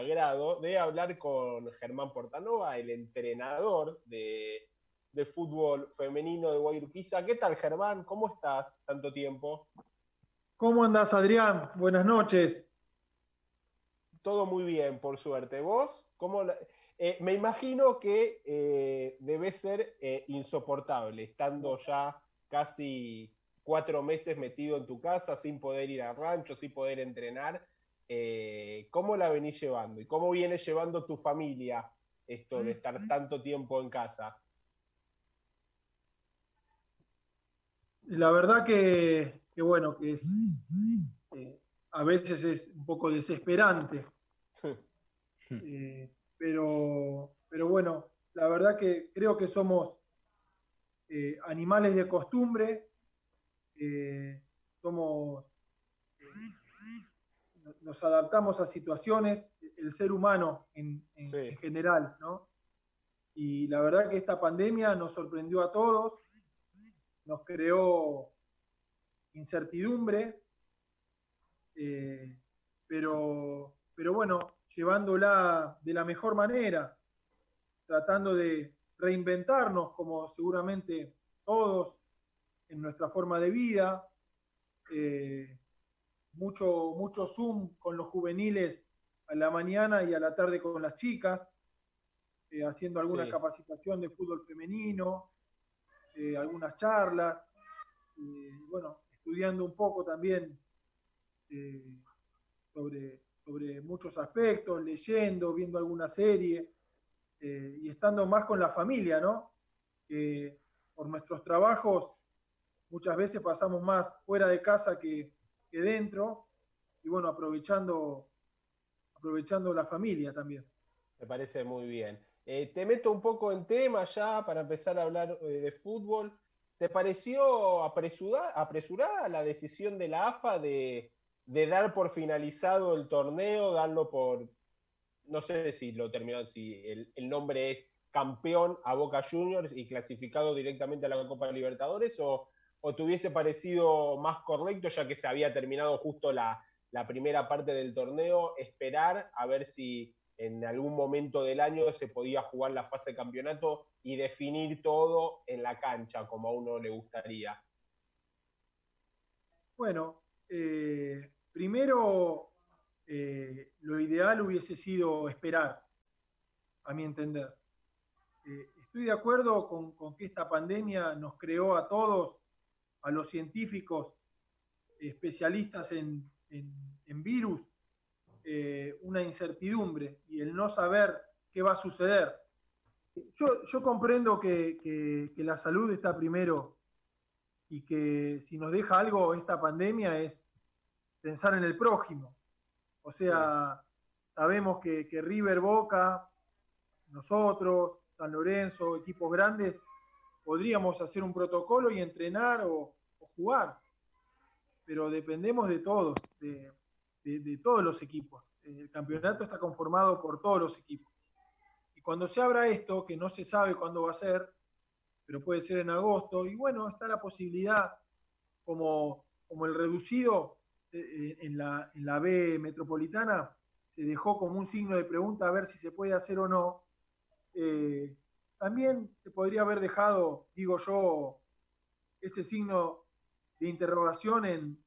agrado de hablar con Germán Portanova, el entrenador de, fútbol femenino de Guayurquiza. ¿Qué tal, Germán? ¿Cómo estás? Tanto tiempo. ¿Cómo andas, Adrián? Buenas noches. Todo muy bien, por suerte. ¿Vos? ¿Cómo eh, me imagino que eh, debe ser eh, insoportable, estando ya casi cuatro meses metido en tu casa, sin poder ir al rancho, sin poder entrenar. ¿Cómo la venís llevando? ¿Y cómo viene llevando tu familia esto de estar tanto tiempo en casa? La verdad que, bueno, que es a veces es un poco desesperante. pero, pero bueno, la verdad que creo que somos eh, animales de costumbre, eh, somos, eh, nos adaptamos a situaciones, el ser humano en, general, ¿no? Y la verdad que esta pandemia nos sorprendió a todos, nos creó incertidumbre, pero, pero bueno, llevándola de la mejor manera, tratando de reinventarnos como seguramente todos en nuestra forma de vida, eh, mucho, mucho Zoom con los juveniles a la mañana y a la tarde con las chicas, eh, haciendo alguna capacitación de fútbol femenino, eh, algunas charlas, bueno, estudiando un poco también sobre sobre muchos aspectos, leyendo, viendo alguna serie eh, y estando más con la familia, ¿no? por nuestros trabajos muchas veces pasamos más fuera de casa que, dentro y bueno, aprovechando, aprovechando la familia también. Me parece muy bien. Eh, te meto un poco en tema ya para empezar a hablar eh, de fútbol. ¿Te pareció apresurada la decisión de la AFA de, de dar por finalizado el torneo, darlo por, no sé si lo terminó, si el, nombre es campeón a Boca Juniors y clasificado directamente a la Copa Libertadores, o, o te hubiese parecido más correcto, ya que se había terminado justo la, primera parte del torneo, esperar a ver si en algún momento del año se podía jugar la fase de campeonato y definir todo en la cancha como a uno le gustaría. Bueno, eh, Primero, eh, lo ideal hubiese sido esperar, a mi entender. Eh, estoy de acuerdo con, que esta pandemia nos creó a todos, a los científicos, especialistas en, virus, eh, una incertidumbre y el no saber qué va a suceder. Yo, comprendo que la salud está primero y que si nos deja algo esta pandemia es pensar en el prójimo. O sea, sabemos que, River Boca, nosotros, San Lorenzo, equipos grandes, podríamos hacer un protocolo y entrenar o, jugar, pero dependemos de todos, de, todos los equipos. El campeonato está conformado por todos los equipos. Y cuando se abra esto, que no se sabe cuándo va a ser, pero puede ser en agosto, y bueno, está la posibilidad, como, el reducido, eh, en la, en la B metropolitana se dejó como un signo de pregunta a ver si se puede hacer o no. Eh, también se podría haber dejado, digo yo, ese signo de interrogación en,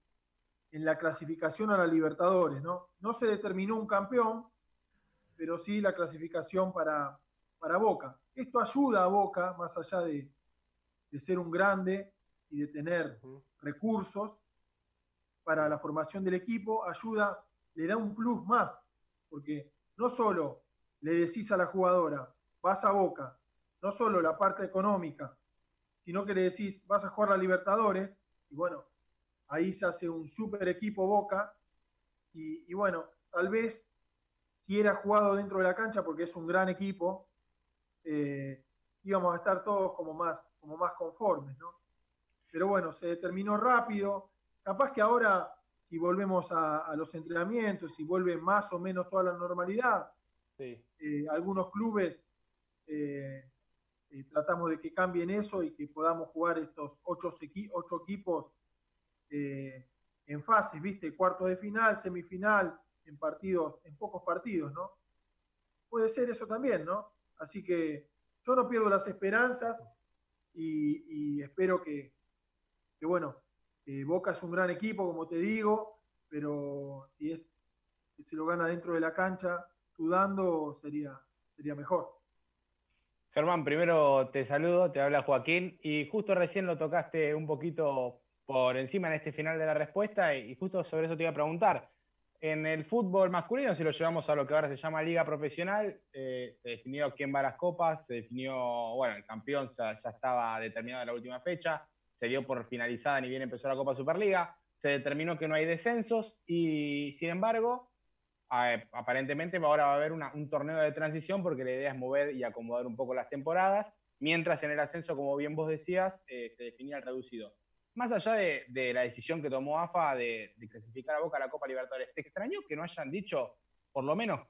en la clasificación a la Libertadores, ¿no? No se determinó un campeón, pero sí la clasificación para, para Boca. Esto ayuda a Boca, más allá de, de ser un grande y de tener recursos, para la formación del equipo, ayuda, le da un plus más, porque no solo le decís a la jugadora, vas a Boca, no solo la parte económica, sino que le decís, vas a jugar a Libertadores, y bueno, ahí se hace un super equipo Boca, y, bueno, tal vez si era jugado dentro de la cancha, porque es un gran equipo, eh, íbamos a estar todos como más, como más conformes, ¿no? Pero bueno, se determinó rápido, capaz que ahora, si volvemos a, los entrenamientos, si vuelve más o menos toda la normalidad, eh, algunos clubes eh, eh, tratamos de que cambien eso y que podamos jugar estos ocho, equipos en fases, ¿viste? Cuarto de final, semifinal, en partidos, en pocos partidos, ¿no? puede ser eso también, ¿no? Así que yo no pierdo las esperanzas y, espero que, bueno, Boca es un gran equipo, como te digo, pero si es que se lo gana dentro de la cancha, sudando, sería, sería mejor. Germán, primero te saludo, te habla Joaquín, y justo recién lo tocaste un poquito por encima en este final de la respuesta, y justo sobre eso te iba a preguntar. En el fútbol masculino, si lo llevamos a lo que ahora se llama liga profesional, eh, se definió quién va a las copas, se definió, bueno, el campeón ya, estaba determinado en la última fecha, se dio por finalizada ni bien empezó la Copa Superliga, se determinó que no hay descensos y, sin embargo, aparentemente ahora va a haber un torneo de transición porque la idea es mover y acomodar un poco las temporadas, mientras en el ascenso, como bien vos decías, eh, se definía el reducido más allá de, la decisión que tomó AFA de, clasificar a Boca a la Copa Libertadores, ¿te extrañó que no hayan dicho, por lo menos,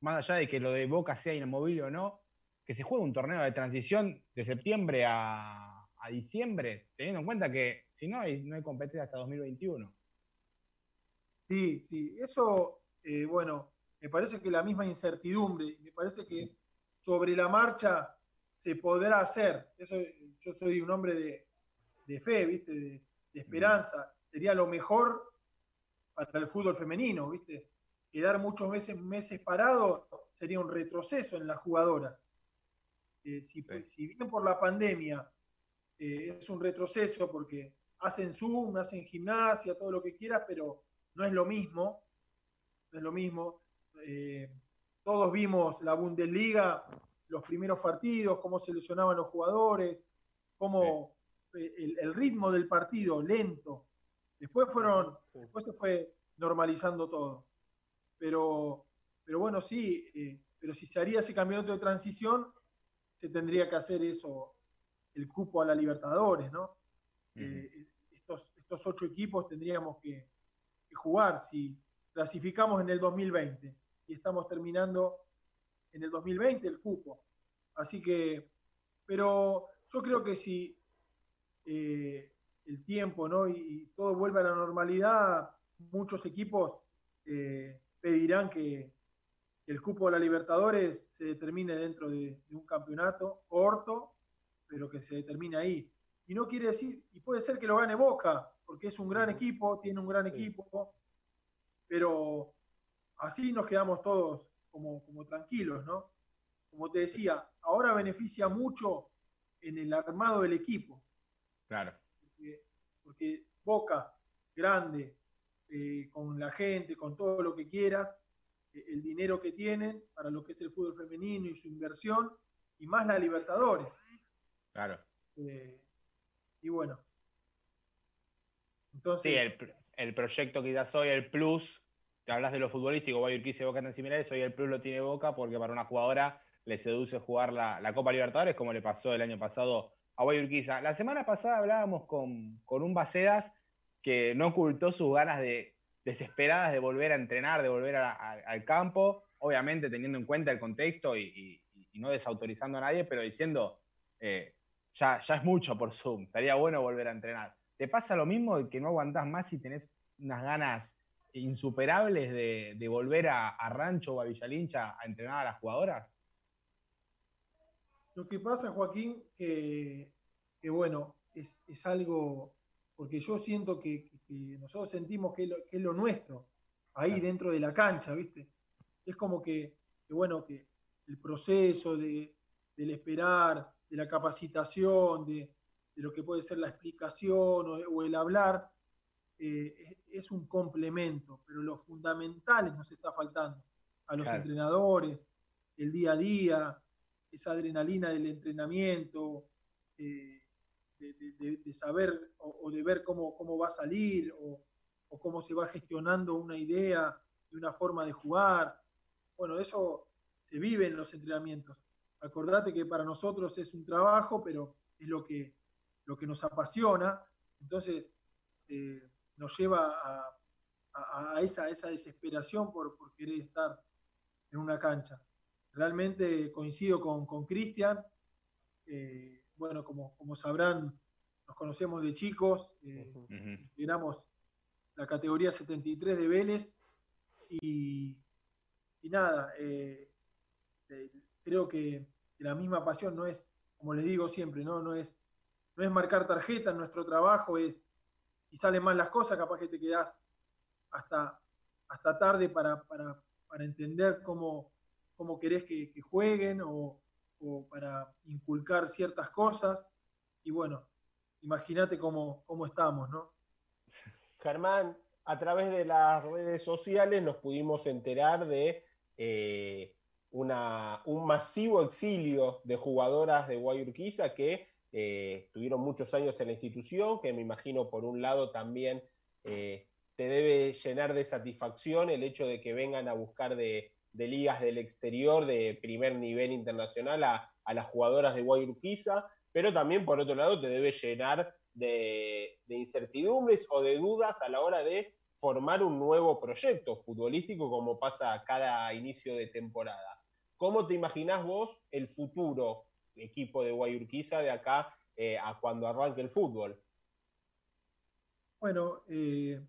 más allá de que lo de Boca sea inamovible o no, que se juegue un torneo de transición de septiembre a, diciembre, teniendo en cuenta que si no hay, no hay competencia hasta 2021? Sí, sí, eso, eh, bueno, me parece que la misma incertidumbre, me parece que sobre la marcha se podrá hacer. Eso, yo soy un hombre de, de fe, ¿viste? De, esperanza. Sería lo mejor para el fútbol femenino, ¿viste? Quedar muchos meses, meses parado sería un retroceso en las jugadoras. Eh, si, bien por la pandemia eh, es un retroceso porque hacen Zoom, hacen gimnasia, todo lo que quieras, pero no es lo mismo. No es lo mismo. Eh, todos vimos la Bundesliga, los primeros partidos, cómo se lesionaban los jugadores, cómo el, ritmo del partido lento. Después fueron, después se fue normalizando todo. Pero, pero bueno, sí, eh, pero si se haría ese campeonato de transición, se tendría que hacer eso, el cupo a la Libertadores, ¿no? Eh, estos, estos ocho equipos tendríamos que, que, jugar. Si clasificamos en el 2020 y estamos terminando en el 2020 el cupo. Así que, pero yo creo que si eh, el tiempo ¿no? Y, todo vuelve a la normalidad, muchos equipos eh, pedirán que el cupo de la Libertadores se determine dentro de, un campeonato corto, pero que se determine ahí. Y no quiere decir, y puede ser que lo gane Boca, porque es un gran equipo, tiene un gran equipo, pero así nos quedamos todos como, como tranquilos, ¿no? Como te decía, ahora beneficia mucho en el armado del equipo. Claro. Porque, Boca, grande, eh, con la gente, con todo lo que quieras, eh, el dinero que tienen para lo que es el fútbol femenino y su inversión, y más la Libertadores. Claro. Eh, y bueno. Entonces, sí, el, el proyecto quizás hoy, el plus, te hablas de lo futbolístico, Boca y Boca tan similares, hoy el plus lo tiene Boca porque para una jugadora le seduce jugar la, Copa Libertadores, como le pasó el año pasado a Urquiza. La semana pasada hablábamos con, un Bacedas que no ocultó sus ganas de, desesperadas de volver a entrenar, de volver al campo, obviamente teniendo en cuenta el contexto y, no desautorizando a nadie, pero diciendo, eh, ya, ya es mucho por Zoom, estaría bueno volver a entrenar. ¿Te pasa lo mismo de que no aguantás más y tenés unas ganas insuperables de, volver a, a, Rancho o a Villalincha a entrenar a las jugadoras? Lo que pasa, Joaquín, que, bueno, es, algo, porque yo siento que, nosotros sentimos que es, lo, nuestro, ahí dentro de la cancha, ¿viste? Es como que, bueno, que el proceso de, del esperar, de la capacitación, de, lo que puede ser la explicación o, el hablar, eh, es, un complemento, pero lo fundamental nos está faltando a los entrenadores, el día a día, esa adrenalina del entrenamiento, eh, de, saber o, de ver cómo, cómo va a salir o, cómo se va gestionando una idea y una forma de jugar. Bueno, eso se vive en los entrenamientos. Acordate que para nosotros es un trabajo, pero es lo que, lo que nos apasiona. Entonces, eh, nos lleva a, esa, esa desesperación por, por querer estar en una cancha realmente coincido con Cristian. Eh, bueno, como, como sabrán, nos conocemos de chicos, eh, la categoría 73 de Vélez y, nada, eh, creo que, la misma pasión no es, como les digo siempre, no, no, es, no es marcar tarjeta, nuestro trabajo es, si salen mal las cosas, capaz que te quedás hasta, hasta tarde para, para, entender cómo, cómo querés que, jueguen o, o, para inculcar ciertas cosas. Y bueno, imagínate cómo, cómo estamos, ¿no? Germán, a través de las redes sociales nos pudimos enterar de eh, una, un masivo exilio de jugadoras de Guayurquiza que eh, tuvieron muchos años en la institución, que me imagino por un lado también eh, te debe llenar de satisfacción el hecho de que vengan a buscar de, ligas del exterior de primer nivel internacional a, las jugadoras de Guayurquiza, pero también por otro lado te debe llenar de, incertidumbres o de dudas a la hora de formar un nuevo proyecto futbolístico como pasa cada inicio de temporada. ¿Cómo te imaginás vos el futuro equipo de Guayurquiza de acá eh, a cuando arranque el fútbol? Bueno, eh,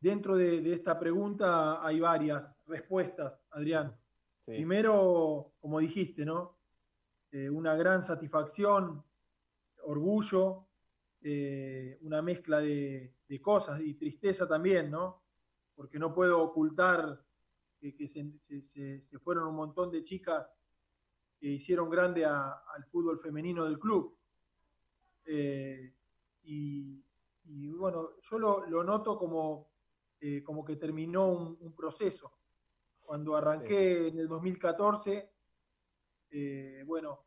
dentro de, esta pregunta hay varias respuestas, Adrián. Primero, como dijiste, ¿no? Eh, una gran satisfacción, orgullo una mezcla de, cosas y tristeza también, ¿no? Porque no puedo ocultar que, se, fueron un montón de chicas que hicieron grande al fútbol femenino del club. Eh, y, bueno, yo lo, noto como, eh, como que terminó un, proceso. Cuando arranqué en el 2014, bueno,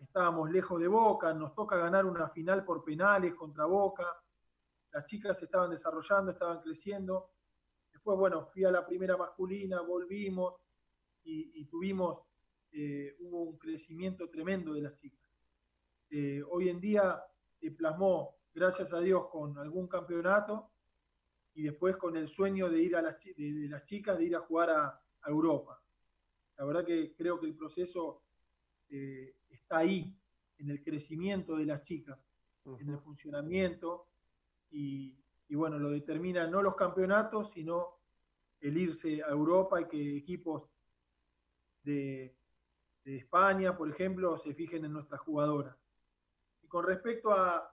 estábamos lejos de Boca, nos toca ganar una final por penales contra Boca, las chicas se estaban desarrollando, estaban creciendo. Después, bueno, fui a la primera masculina, volvimos y, tuvimos, eh, hubo un crecimiento tremendo de las chicas. Eh, hoy en día se plasmó, gracias a Dios, con algún campeonato y después con el sueño de ir a las, de, las chicas, de ir a jugar a, Europa. La verdad que creo que el proceso eh, está ahí, en el crecimiento de las chicas, en el funcionamiento, y, bueno, lo determina no los campeonatos, sino el irse a Europa y que equipos de, España, por ejemplo, se fijen en nuestras jugadoras. Y con respecto a,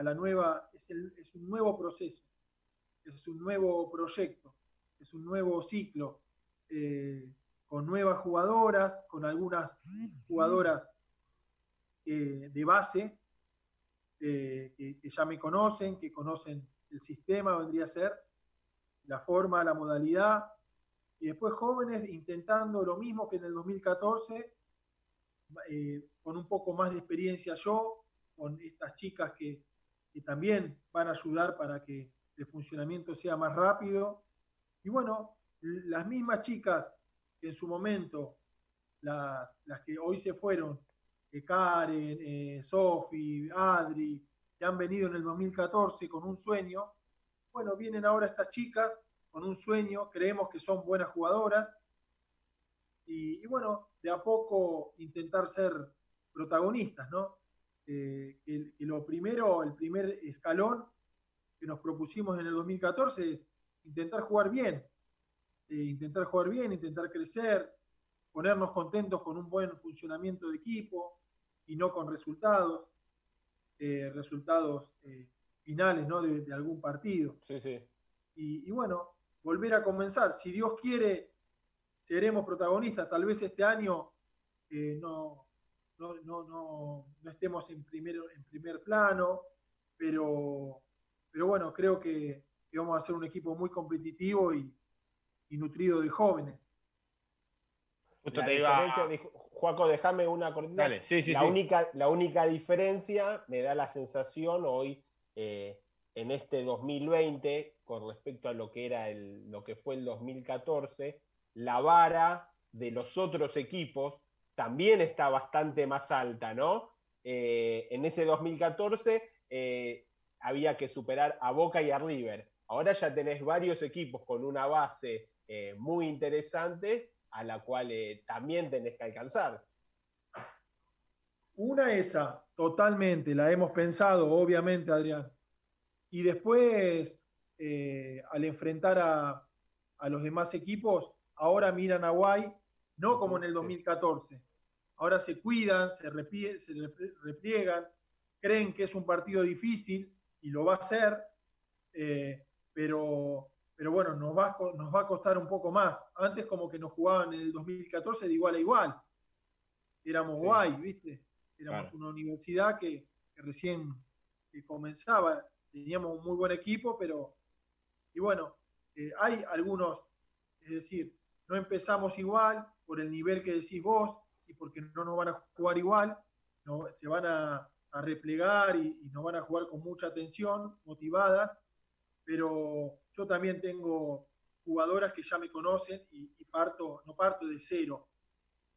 la, nueva, es, un nuevo proceso, es un nuevo proyecto, es un nuevo ciclo. Eh, con nuevas jugadoras, con algunas jugadoras eh, de base eh, que, ya me conocen, que conocen el sistema, vendría a ser la forma, la modalidad, y después jóvenes intentando lo mismo que en el 2014, eh, con un poco más de experiencia yo, con estas chicas que, que también van a ayudar para que el funcionamiento sea más rápido. Y bueno, las mismas chicas en su momento, las, que hoy se fueron, eh, Karen, eh, Sofi, Adri, que han venido en el 2014 con un sueño, bueno, vienen ahora estas chicas con un sueño, creemos que son buenas jugadoras, y, bueno, de a poco intentar ser protagonistas, ¿no? Eh, lo primero, el primer escalón que nos propusimos en el 2014 es intentar jugar bien, eh, intentar jugar bien, intentar crecer, ponernos contentos con un buen funcionamiento de equipo y no con resultados, eh, resultados eh, finales ¿no? de, algún partido. Sí, sí. Y, bueno, volver a comenzar. Si Dios quiere, seremos protagonistas. Tal vez este año no, no, no, no, estemos en, primero, en primer plano, pero, pero bueno, creo que, que vamos a ser un equipo muy competitivo y, y nutrido de jóvenes. Justo te iba... Juaco, déjame una cortina. la, Única, la única diferencia, me da la sensación hoy, eh, en este 2020, con respecto a lo que, era el, lo que fue el 2014, la vara de los otros equipos también está bastante más alta, ¿no? Eh, en ese 2014 eh, había que superar a Boca y a River. Ahora ya tenés varios equipos con una base eh, muy interesante a la cual también tenés que alcanzar. Una esa, totalmente, la hemos pensado, obviamente, Adrián. Y después, eh, al enfrentar a, los demás equipos, ahora miran a Guay, no como en el 2014. Ahora se cuidan, se, repliegan, creen que es un partido difícil y lo va a ser, eh, pero, pero bueno, nos va, nos va a costar un poco más. Antes como que nos jugaban en el 2014 de igual a igual. Éramos guay, ¿viste? Éramos una universidad que, recién comenzaba. Teníamos un muy buen equipo, pero... Y bueno, eh, hay algunos, es decir, no empezamos igual por el nivel que decís vos y porque no nos van a jugar igual, no, se van a, replegar y, y, nos van a jugar con mucha atención, motivadas, pero yo también tengo jugadoras que ya me conocen y, parto, no parto de cero,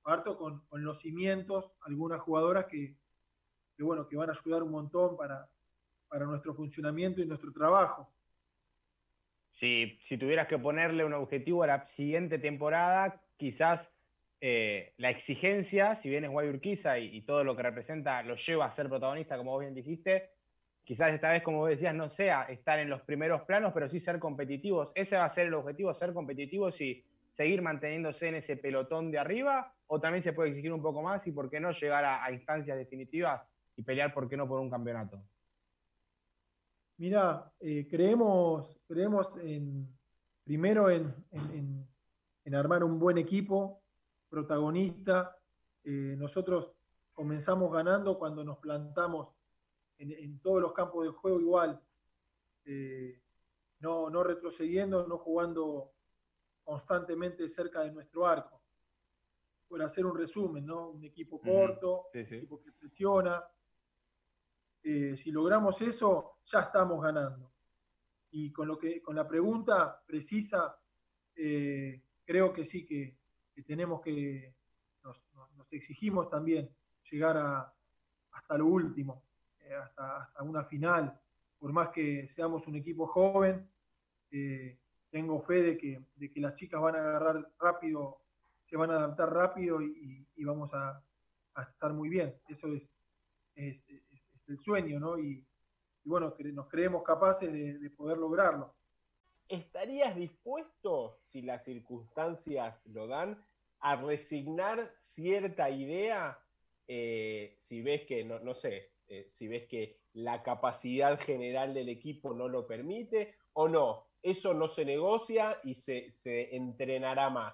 parto con, los cimientos, algunas jugadoras que, bueno, que van a ayudar un montón para, para nuestro funcionamiento y nuestro trabajo. Si, si tuvieras que ponerle un objetivo a la siguiente temporada, quizás eh, la exigencia, si bien es Guayurquiza y, y, todo lo que representa lo lleva a ser protagonista, como vos bien dijiste, quizás esta vez, como vos decías, no sea estar en los primeros planos, pero sí ser competitivos. ¿Ese va a ser el objetivo, ser competitivos y seguir manteniéndose en ese pelotón de arriba? ¿O también se puede exigir un poco más y por qué no llegar a, instancias definitivas y pelear, por qué no, por un campeonato? Mira, eh, creemos, creemos en, primero en, armar un buen equipo, protagonista. Eh, nosotros comenzamos ganando cuando nos plantamos en, todos los campos de juego igual, eh, no, no retrocediendo, no jugando constantemente cerca de nuestro arco. Por hacer un resumen, ¿no? Un equipo corto, un equipo que presiona, eh, si logramos eso, ya estamos ganando. Y con, lo que, con la pregunta precisa, eh, creo que sí, que, tenemos que, nos, exigimos también llegar a, hasta lo último, eh, hasta, una final. Por más que seamos un equipo joven, tengo fe de que, de que las chicas van a agarrar rápido, se van a adaptar rápido y, vamos a, estar muy bien. Eso es, es, el sueño, ¿no? Y, bueno, nos creemos capaces de, poder lograrlo. ¿Estarías dispuesto, si las circunstancias lo dan, a resignar cierta idea eh, si ves que, no, no sé, eh, si ves que la capacidad general del equipo no lo permite o no? Eso no se negocia y se, se entrenará más.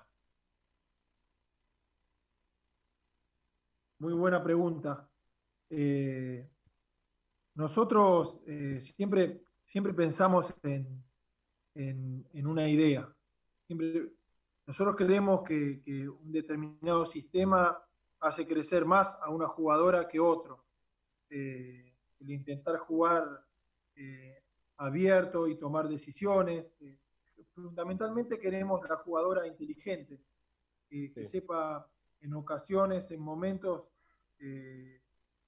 Muy buena pregunta. Eh, nosotros eh, siempre, siempre pensamos en, en, una idea. Siempre, nosotros creemos que, un determinado sistema hace crecer más a una jugadora que otro. Eh, el intentar jugar eh, abierto y tomar decisiones. fundamentalmente queremos la jugadora inteligente, que sepa en ocasiones, en momentos,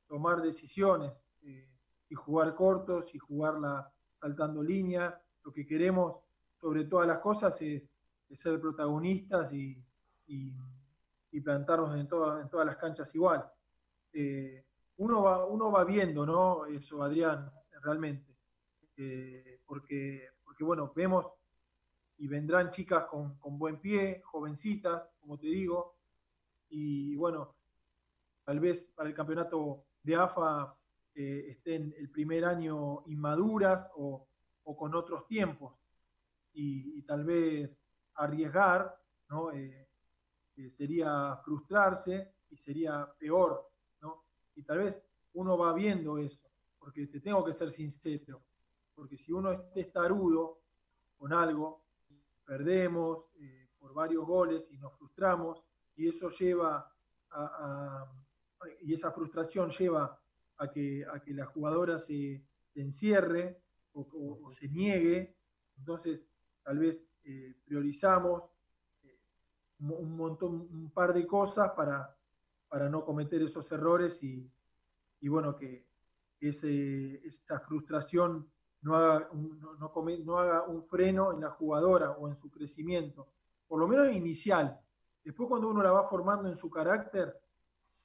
tomar decisiones y jugar cortos y jugarla saltando línea. Lo que queremos sobre todas las cosas es, ser protagonistas y, plantarnos en, todas en todas las canchas igual. Eh, uno, va, uno va viendo, ¿no? Eso, Adrián, realmente. Eh, porque, porque, bueno, vemos y vendrán chicas con, con, buen pie, jovencitas, como te digo, y bueno, tal vez para el campeonato de AFA eh, estén el primer año inmaduras o, con otros tiempos y, tal vez arriesgar, ¿no? Eh, eh, sería frustrarse y sería peor, ¿no? Y tal vez uno va viendo eso, porque te tengo que ser sincero, porque si uno es tarudo con algo, perdemos por varios goles y nos frustramos, y eso lleva a y esa frustración lleva a que, a que la jugadora se, encierre o, se niegue. Entonces, tal vez eh, priorizamos eh, un montón, un par de cosas para, para no cometer esos errores y, bueno, que ese, esa frustración no haga, un, no, haga un freno en la jugadora o en su crecimiento, por lo menos inicial. Después cuando uno la va formando en su carácter,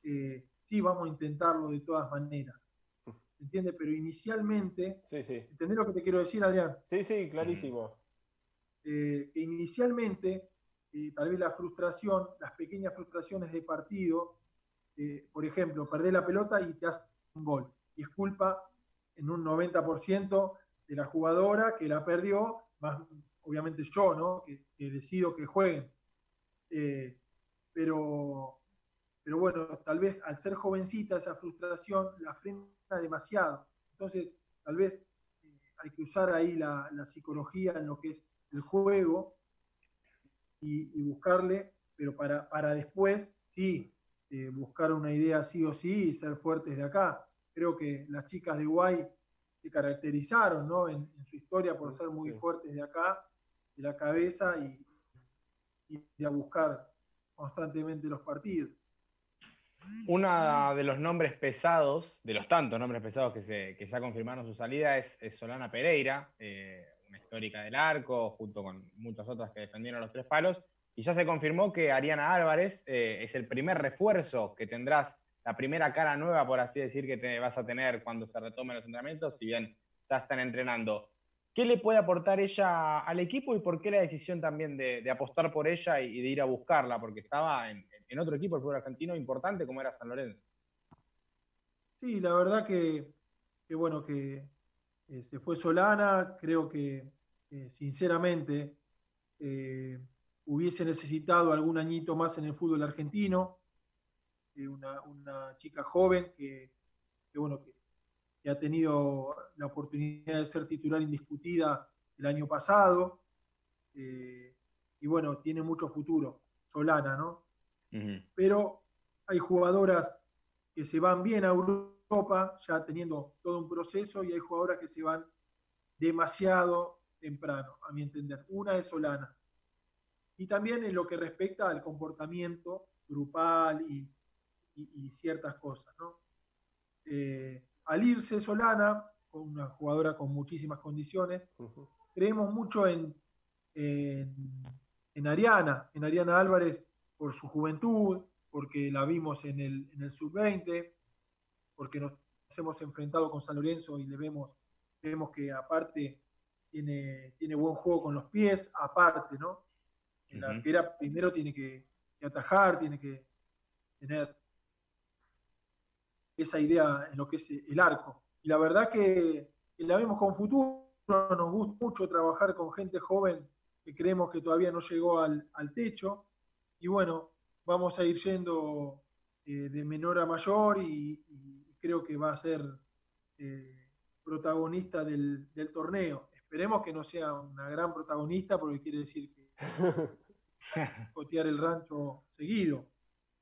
eh, sí vamos a intentarlo de todas maneras. ¿Entiendes? Pero inicialmente, sí, sí. ¿entendés lo que te quiero decir, Adrián? Sí, sí, clarísimo. Eh, inicialmente eh, tal vez la frustración, las pequeñas frustraciones de partido, eh, por ejemplo, perder la pelota y te hace un gol. Y es culpa en un 90% de la jugadora que la perdió, más obviamente yo, ¿no? Que, decido que jueguen. Pero, pero bueno, tal vez al ser jovencita esa frustración la frena demasiado. Entonces, tal vez hay que usar ahí la, psicología en lo que es el juego y, buscarle, pero para, para después, sí, eh, buscar una idea sí o sí y ser fuertes de acá. Creo que las chicas de Guay se caracterizaron ¿no? en, su historia por ser muy fuertes de acá, de la cabeza y, y de a buscar constantemente los partidos. Uno de los nombres pesados, de los tantos nombres pesados que se, que ha confirmado su salida, es, Solana Pereira, eh, una histórica del arco, junto con muchas otras que defendieron los tres palos. Y ya se confirmó que Ariana Álvarez eh, es el primer refuerzo que tendrás, la primera cara nueva, por así decir, que te vas a tener cuando se retomen los entrenamientos, si bien ya están entrenando. ¿Qué le puede aportar ella al equipo y por qué la decisión también de, apostar por ella y, de ir a buscarla? Porque estaba en, otro equipo el fútbol argentino importante como era San Lorenzo. Sí, la verdad que, bueno, que eh, se fue Solana, creo que eh, sinceramente eh, hubiese necesitado algún añito más en el fútbol argentino, una, chica joven que bueno, que que ha tenido la oportunidad de ser titular indiscutida el año pasado. Eh, y bueno, tiene mucho futuro, Solana, ¿no? Pero hay jugadoras que se van bien a Europa, ya teniendo todo un proceso, y hay jugadoras que se van demasiado temprano, a mi entender. Una es Solana. Y también en lo que respecta al comportamiento grupal y, ciertas cosas, ¿no? Eh, al irse Solana, una jugadora con muchísimas condiciones, creemos mucho en, en, Ariana, en Ariana Álvarez por su juventud, porque la vimos en el, en el sub-20, porque nos hemos enfrentado con San Lorenzo y le vemos, vemos que aparte tiene, tiene buen juego con los pies, aparte, ¿no? La arquera primero tiene que, que atajar, tiene que tener esa idea en lo que es el arco. Y la verdad que, la vemos con futuro, nos gusta mucho trabajar con gente joven que creemos que todavía no llegó al, techo. Y bueno, vamos a ir yendo eh, de menor a mayor y, creo que va a ser eh, protagonista del, torneo. Esperemos que no sea una gran protagonista porque quiere decir que cotear el rancho seguido,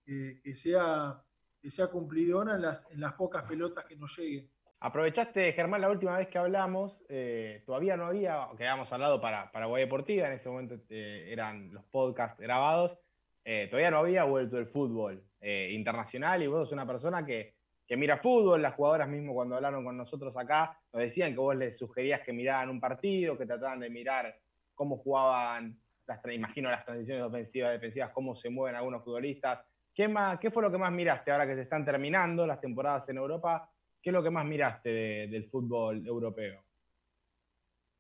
que sea que sea cumplidora en en las pocas pelotas que nos lleguen. Aprovechaste, Germán, la última vez que hablamos, eh, todavía no había, que habíamos hablado para, para Guay Deportiva, en ese momento eh, eran los podcasts grabados, eh, todavía no había vuelto el fútbol internacional y vos sos una persona que, que, mira fútbol, las jugadoras mismo cuando hablaron con nosotros acá, nos decían que vos les sugerías que miraran un partido, que trataban de mirar cómo jugaban, las, imagino las transiciones ofensivas, defensivas, cómo se mueven algunos futbolistas, ¿Qué, más, ¿Qué fue lo que más miraste ahora que se están terminando las temporadas en Europa? ¿Qué es lo que más miraste del fútbol europeo?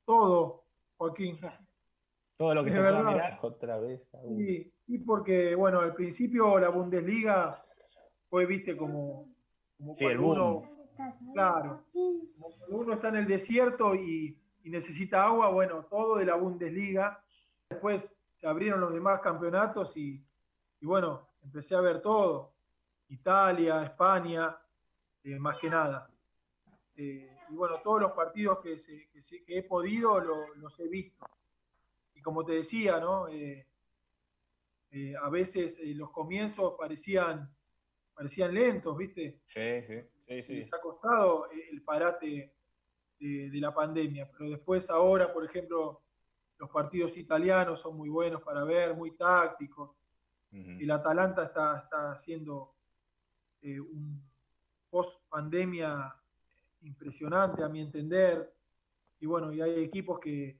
Todo, Joaquín. Todo lo que se puede mirar. Otra vez. Sí, y porque, bueno, al principio la Bundesliga fue, viste, como, como cuando uno, claro, cuando uno está en el desierto y, y necesita agua, bueno, todo de la Bundesliga. Después se abrieron los demás campeonatos y, y bueno, empecé a ver todo, Italia, España, eh, más que nada. Eh, y bueno, todos los partidos que, he podido los he visto. Y como te decía, ¿no? Eh, a veces los comienzos parecían, parecían lentos, ¿viste? Sí, sí. sí, sí. Les ha costado el parate de, la pandemia, pero después ahora, por ejemplo, los partidos italianos son muy buenos para ver, muy tácticos. El Atalanta está, está haciendo eh, un post pandemia impresionante a mi entender. Y bueno, y hay equipos que,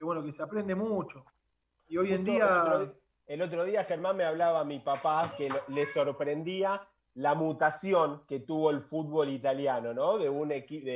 bueno, que se aprende mucho. Y hoy en día. El otro, día Germán me hablaba a mi papá que le sorprendía la mutación que tuvo el fútbol italiano, ¿no? De un equipo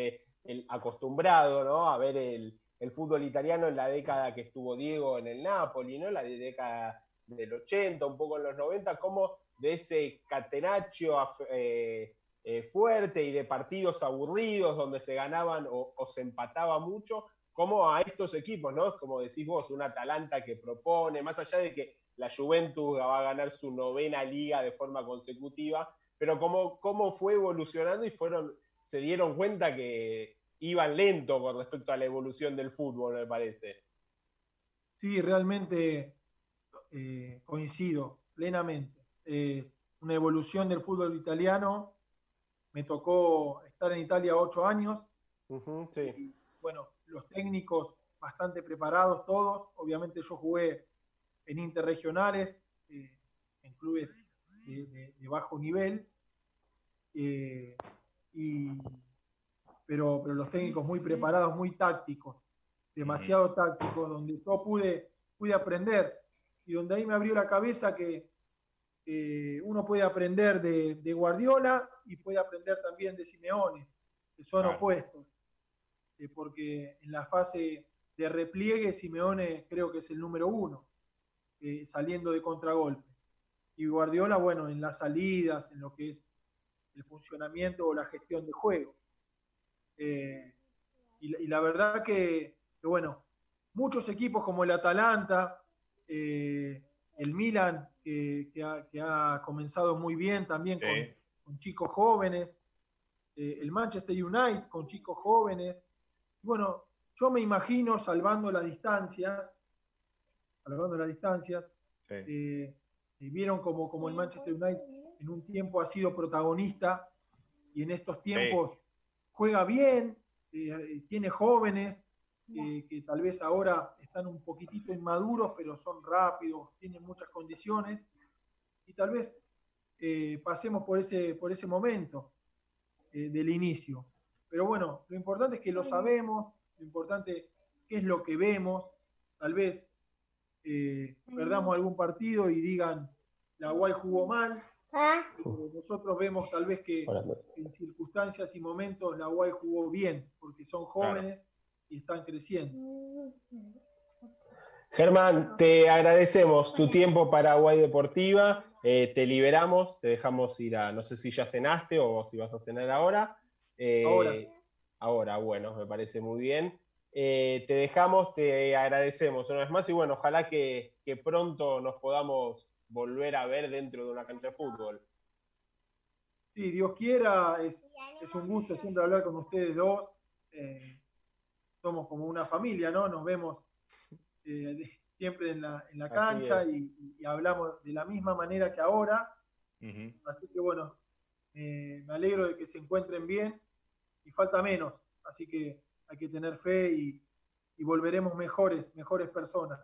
el acostumbrado, ¿no? A ver el, el, fútbol italiano en la década que estuvo Diego en el Napoli, ¿no? La década del 80, un poco en los 90, como de ese catenaccio eh, eh, fuerte y de partidos aburridos donde se ganaban o, se empataba mucho, como a estos equipos, ¿no? Como decís vos, un Atalanta que propone, más allá de que la Juventus va a ganar su novena liga de forma consecutiva, pero cómo, cómo fue evolucionando y fueron, se dieron cuenta que iban lento con respecto a la evolución del fútbol, me parece. Sí, realmente eh, coincido plenamente. Es una evolución del fútbol italiano. Me tocó estar en Italia ocho años. bueno, los técnicos bastante preparados todos. Obviamente yo jugué en interregionales, eh, en clubes de, bajo nivel. Eh, pero, pero los técnicos muy preparados, muy tácticos demasiado táctico, donde yo pude, pude aprender y donde ahí me abrió la cabeza que uno puede aprender de, Guardiola y puede aprender también de Simeone, que son opuestos, eh, porque en la fase de repliegue Simeone creo que es el número uno, eh, saliendo de contragolpe. Y Guardiola, bueno, en las salidas, en lo que es el funcionamiento o la gestión de juego. Eh, y, la verdad que que bueno, muchos equipos como el Atalanta, eh, el Milan, que, ha, comenzado muy bien también con, chicos jóvenes, eh, el Manchester United con chicos jóvenes. bueno, yo me imagino salvando las distancias, salvando las distancias, eh, vieron como, como el Manchester United en un tiempo ha sido protagonista y en estos tiempos juega bien, tiene jóvenes, que tal vez ahora están un poquitito inmaduros, pero son rápidos, tienen muchas condiciones, y tal vez eh, pasemos por ese, por ese momento eh, del inicio. Pero bueno, lo importante es que lo sabemos, lo importante qué es lo que vemos, tal vez eh, perdamos algún partido y digan, la Guay jugó mal, ah. nosotros vemos tal vez que en circunstancias y momentos la Guay jugó bien, porque son jóvenes y están creciendo. Germán, te agradecemos tu tiempo para Guay Deportiva. Eh, te liberamos, te dejamos ir a, no sé si ya cenaste o si vas a cenar ahora. Eh, ahora. Ahora, bueno, me parece muy bien. Eh, te dejamos, te agradecemos una vez más y bueno, ojalá que, pronto nos podamos volver a ver dentro de una cancha de fútbol. Sí, Dios quiera, es, un gusto siempre hablar con ustedes dos somos como una familia, ¿no? Nos vemos eh, siempre en la, en la cancha y, hablamos de la misma manera que ahora. Así que bueno, eh, me alegro de que se encuentren bien y falta menos, así que hay que tener fe y, y volveremos mejores, mejores personas.